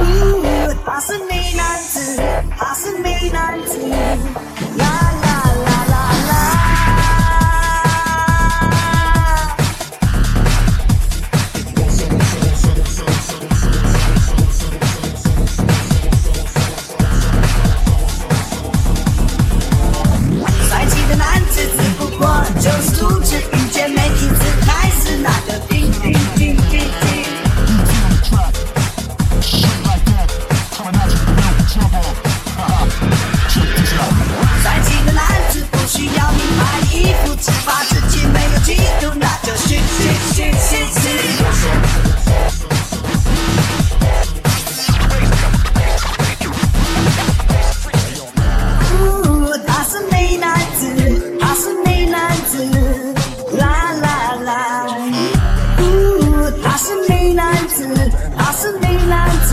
Ooh, pass me 90, pass me 90.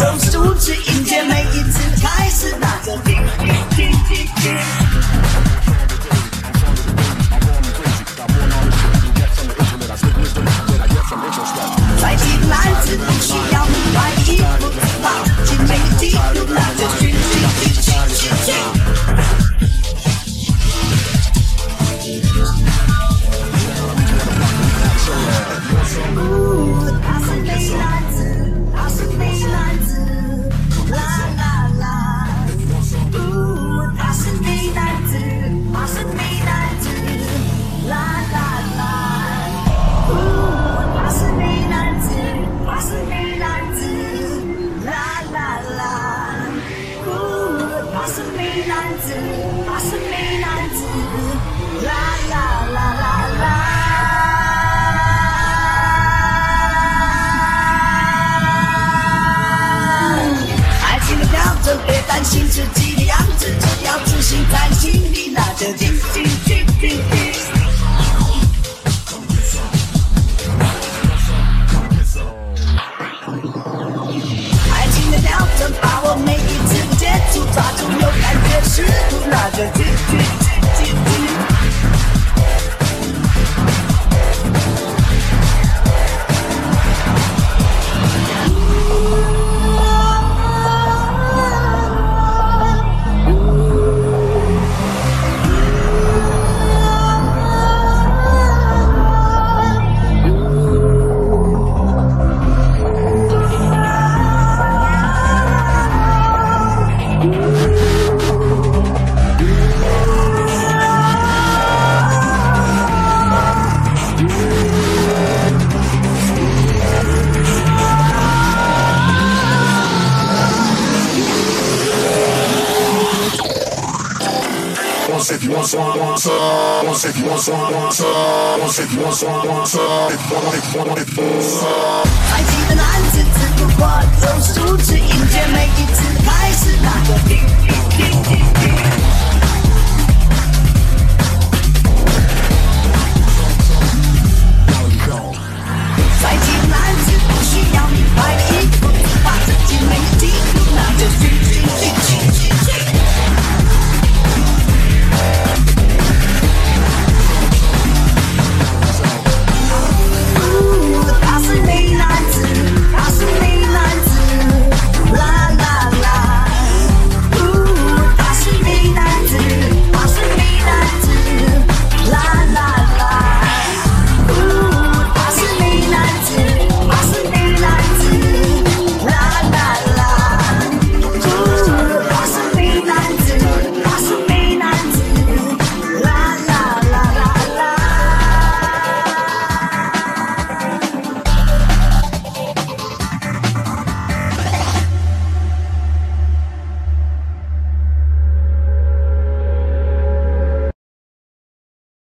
总是只迎接每一次开始都个面起来起来来的再见我是美男子，我是美男子。啦啦啦啦啦，爱情的标准，别担心自己的样子，只要自信在心里，那就尽情去定义。just once if you want some once once if you want some once once if you want some once if you want if you want if you want I feel an antitypical part close to to India